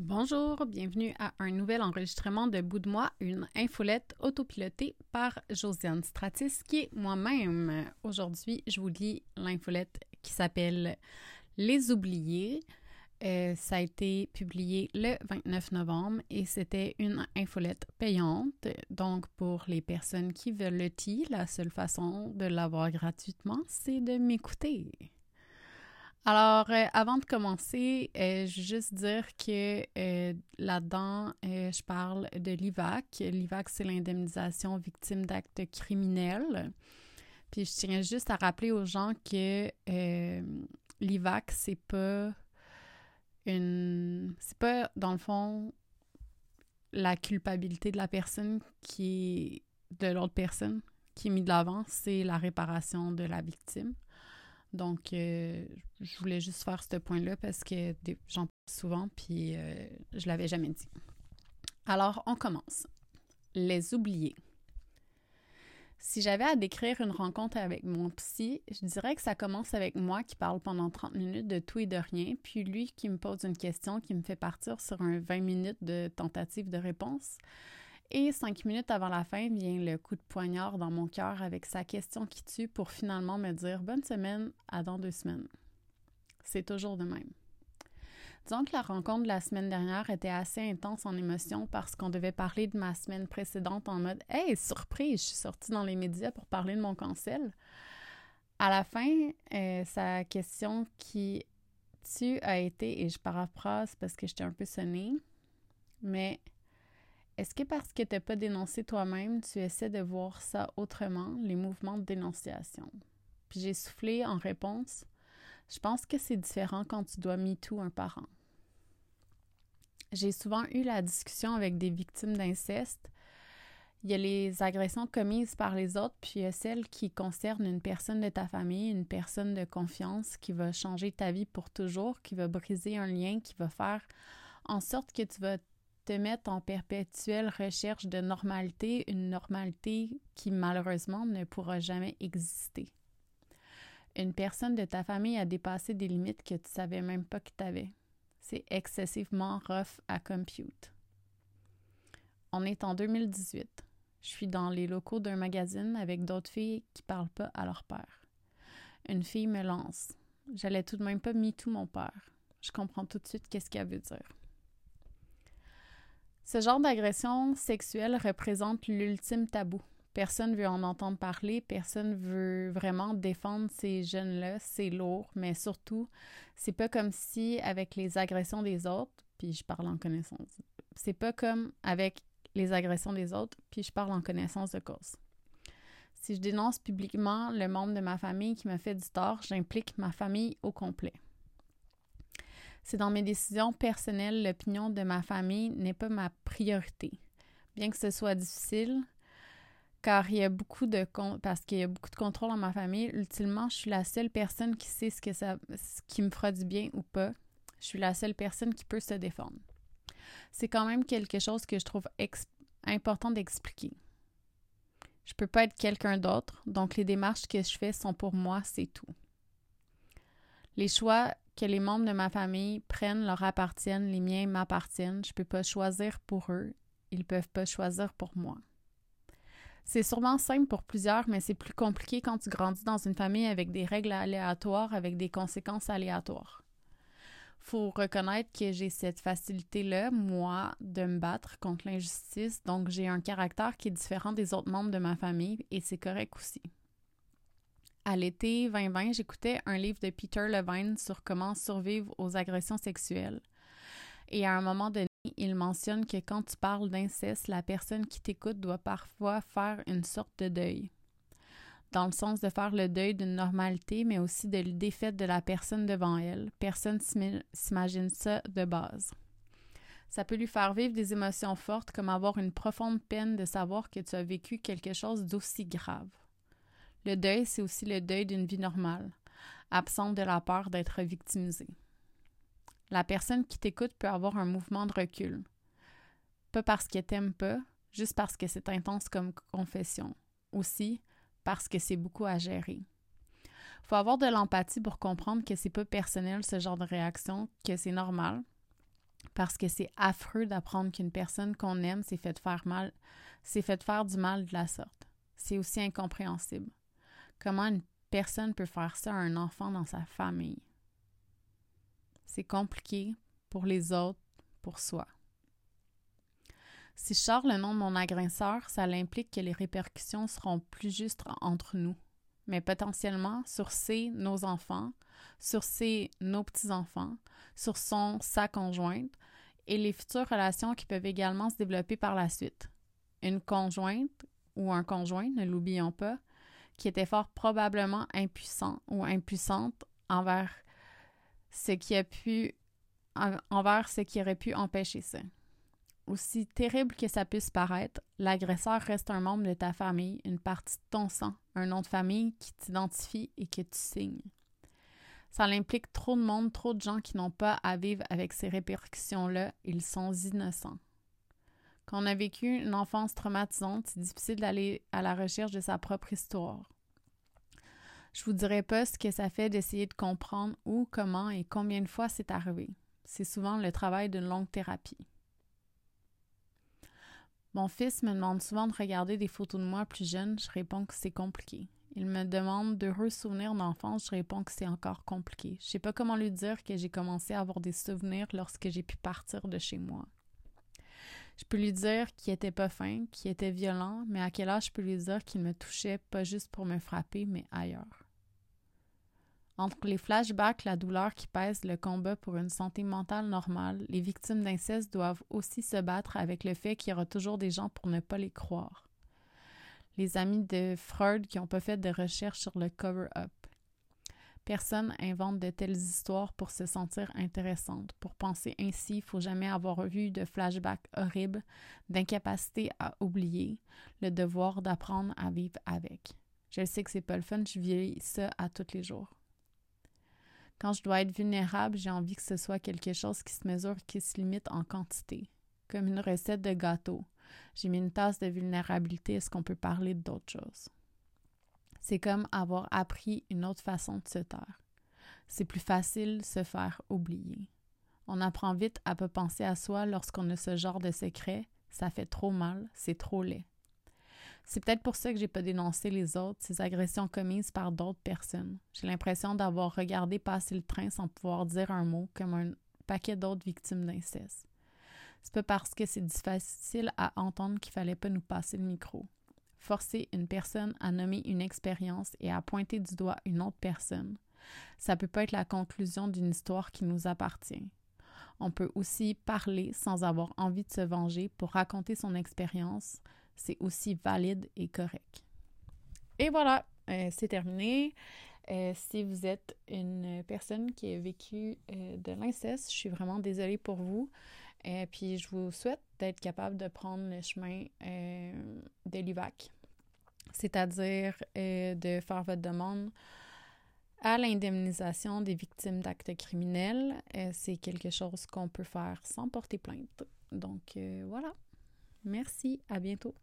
Bonjour, bienvenue à un nouvel enregistrement de Bout de moi, une infolette autopilotée par Josiane Stratis, qui est moi-même. Aujourd'hui, je vous lis l'infolette qui s'appelle Les oubliés. Euh, ça a été publié le 29 novembre et c'était une infolette payante. Donc, pour les personnes qui veulent le la seule façon de l'avoir gratuitement, c'est de m'écouter. Alors, euh, avant de commencer, euh, je veux juste dire que euh, là-dedans, je parle de l'IVAC. L'IVAC, c'est l'indemnisation victime d'actes criminels. Puis je tiens juste à rappeler aux gens que l'IVAC, c'est pas une. C'est pas, dans le fond, la culpabilité de la personne qui de l'autre personne qui est mise de l'avant, c'est la réparation de la victime. Donc, euh, je voulais juste faire ce point-là parce que j'en parle souvent, puis euh, je l'avais jamais dit. Alors, on commence. Les oubliés. Si j'avais à décrire une rencontre avec mon psy, je dirais que ça commence avec moi qui parle pendant 30 minutes de tout et de rien, puis lui qui me pose une question qui me fait partir sur un 20 minutes de tentative de réponse. Et cinq minutes avant la fin vient le coup de poignard dans mon cœur avec sa question qui tue pour finalement me dire bonne semaine à dans deux semaines. C'est toujours de même. Disons que la rencontre de la semaine dernière était assez intense en émotion parce qu'on devait parler de ma semaine précédente en mode Hey, surprise, je suis sortie dans les médias pour parler de mon cancel. À la fin, euh, sa question qui tue a été, et je paraphrase parce que j'étais un peu sonnée, mais est-ce que parce que tu n'as pas dénoncé toi-même, tu essaies de voir ça autrement, les mouvements de dénonciation? Puis j'ai soufflé en réponse. Je pense que c'est différent quand tu dois MeToo un parent. J'ai souvent eu la discussion avec des victimes d'inceste. Il y a les agressions commises par les autres, puis il y a celles qui concernent une personne de ta famille, une personne de confiance qui va changer ta vie pour toujours, qui va briser un lien, qui va faire en sorte que tu vas te mettre en perpétuelle recherche de normalité, une normalité qui malheureusement ne pourra jamais exister. Une personne de ta famille a dépassé des limites que tu savais même pas que tu avais. C'est excessivement rough à compute. On est en 2018. Je suis dans les locaux d'un magazine avec d'autres filles qui parlent pas à leur père. Une fille me lance. J'allais tout de même pas mis tout mon père. Je comprends tout de suite qu'est-ce qu'elle veut dire. Ce genre d'agression sexuelle représente l'ultime tabou. Personne veut en entendre parler, personne veut vraiment défendre ces jeunes-là, c'est lourd, mais surtout, c'est pas comme si avec les agressions des autres, puis je parle en connaissance, c'est pas comme avec les agressions des autres, puis je parle en connaissance de cause. Si je dénonce publiquement le membre de ma famille qui me fait du tort, j'implique ma famille au complet. C'est dans mes décisions personnelles, l'opinion de ma famille n'est pas ma priorité. Bien que ce soit difficile, car il y a beaucoup de parce qu'il y a beaucoup de contrôle dans ma famille, ultimement, je suis la seule personne qui sait ce que ça qui me fera du bien ou pas. Je suis la seule personne qui peut se défendre. C'est quand même quelque chose que je trouve important d'expliquer. Je peux pas être quelqu'un d'autre, donc les démarches que je fais sont pour moi, c'est tout. Les choix que les membres de ma famille prennent leur appartiennent, les miens m'appartiennent. Je ne peux pas choisir pour eux. Ils ne peuvent pas choisir pour moi. C'est sûrement simple pour plusieurs, mais c'est plus compliqué quand tu grandis dans une famille avec des règles aléatoires, avec des conséquences aléatoires. Faut reconnaître que j'ai cette facilité-là, moi, de me battre contre l'injustice, donc j'ai un caractère qui est différent des autres membres de ma famille et c'est correct aussi. À l'été 2020, j'écoutais un livre de Peter Levine sur comment survivre aux agressions sexuelles. Et à un moment donné, il mentionne que quand tu parles d'inceste, la personne qui t'écoute doit parfois faire une sorte de deuil. Dans le sens de faire le deuil d'une normalité, mais aussi de la défaite de la personne devant elle. Personne s'imagine ça de base. Ça peut lui faire vivre des émotions fortes comme avoir une profonde peine de savoir que tu as vécu quelque chose d'aussi grave. Le deuil, c'est aussi le deuil d'une vie normale, absente de la peur d'être victimisée. La personne qui t'écoute peut avoir un mouvement de recul. Pas parce qu'elle t'aime pas, juste parce que c'est intense comme confession. Aussi, parce que c'est beaucoup à gérer. Faut avoir de l'empathie pour comprendre que c'est pas personnel ce genre de réaction, que c'est normal. parce que c'est affreux d'apprendre qu'une personne qu'on aime s'est fait faire mal, s'est faire du mal de la sorte. C'est aussi incompréhensible. Comment une personne peut faire ça à un enfant dans sa famille? C'est compliqué pour les autres, pour soi. Si je sors le nom de mon agresseur, ça implique que les répercussions seront plus justes entre nous, mais potentiellement sur ses, nos enfants, sur ses, nos petits-enfants, sur son, sa conjointe, et les futures relations qui peuvent également se développer par la suite. Une conjointe ou un conjoint, ne l'oublions pas, qui était fort probablement impuissant ou impuissante envers ce qui a pu envers ce qui aurait pu empêcher ça. Aussi terrible que ça puisse paraître, l'agresseur reste un membre de ta famille, une partie de ton sang, un nom de famille qui t'identifie et que tu signes. Ça implique trop de monde, trop de gens qui n'ont pas à vivre avec ces répercussions-là, ils sont innocents. Quand on a vécu une enfance traumatisante, c'est difficile d'aller à la recherche de sa propre histoire. Je vous dirai pas ce que ça fait d'essayer de comprendre où, comment et combien de fois c'est arrivé. C'est souvent le travail d'une longue thérapie. Mon fils me demande souvent de regarder des photos de moi plus jeune, je réponds que c'est compliqué. Il me demande d'heureux souvenirs d'enfance, je réponds que c'est encore compliqué. Je sais pas comment lui dire que j'ai commencé à avoir des souvenirs lorsque j'ai pu partir de chez moi. Je peux lui dire qu'il était pas fin, qu'il était violent, mais à quel âge je peux lui dire qu'il me touchait pas juste pour me frapper, mais ailleurs? Entre les flashbacks, la douleur qui pèse le combat pour une santé mentale normale, les victimes d'inceste doivent aussi se battre avec le fait qu'il y aura toujours des gens pour ne pas les croire. Les amis de Freud qui n'ont pas fait de recherche sur le cover-up. Personne invente de telles histoires pour se sentir intéressante. Pour penser ainsi, il faut jamais avoir vu de flashback horrible, d'incapacité à oublier, le devoir d'apprendre à vivre avec. Je sais que c'est pas le fun, je vis ça à tous les jours. Quand je dois être vulnérable, j'ai envie que ce soit quelque chose qui se mesure, qui se limite en quantité, comme une recette de gâteau. J'ai mis une tasse de vulnérabilité, est-ce qu'on peut parler d'autre chose? C'est comme avoir appris une autre façon de se taire. C'est plus facile se faire oublier. On apprend vite à pas penser à soi lorsqu'on a ce genre de secret. Ça fait trop mal, c'est trop laid. C'est peut-être pour ça que j'ai pas dénoncé les autres, ces agressions commises par d'autres personnes. J'ai l'impression d'avoir regardé passer le train sans pouvoir dire un mot, comme un paquet d'autres victimes d'inceste. C'est pas parce que c'est difficile à entendre qu'il fallait pas nous passer le micro forcer une personne à nommer une expérience et à pointer du doigt une autre personne. Ça peut pas être la conclusion d'une histoire qui nous appartient. On peut aussi parler sans avoir envie de se venger pour raconter son expérience. C'est aussi valide et correct. Et voilà, euh, c'est terminé. Euh, si vous êtes une personne qui a vécu euh, de l'inceste, je suis vraiment désolée pour vous. Puis, je vous souhaite d'être capable de prendre le chemin de l'UVAC, c'est-à-dire de faire votre demande à l'indemnisation des victimes d'actes criminels. C'est quelque chose qu'on peut faire sans porter plainte. Donc, voilà. Merci, à bientôt.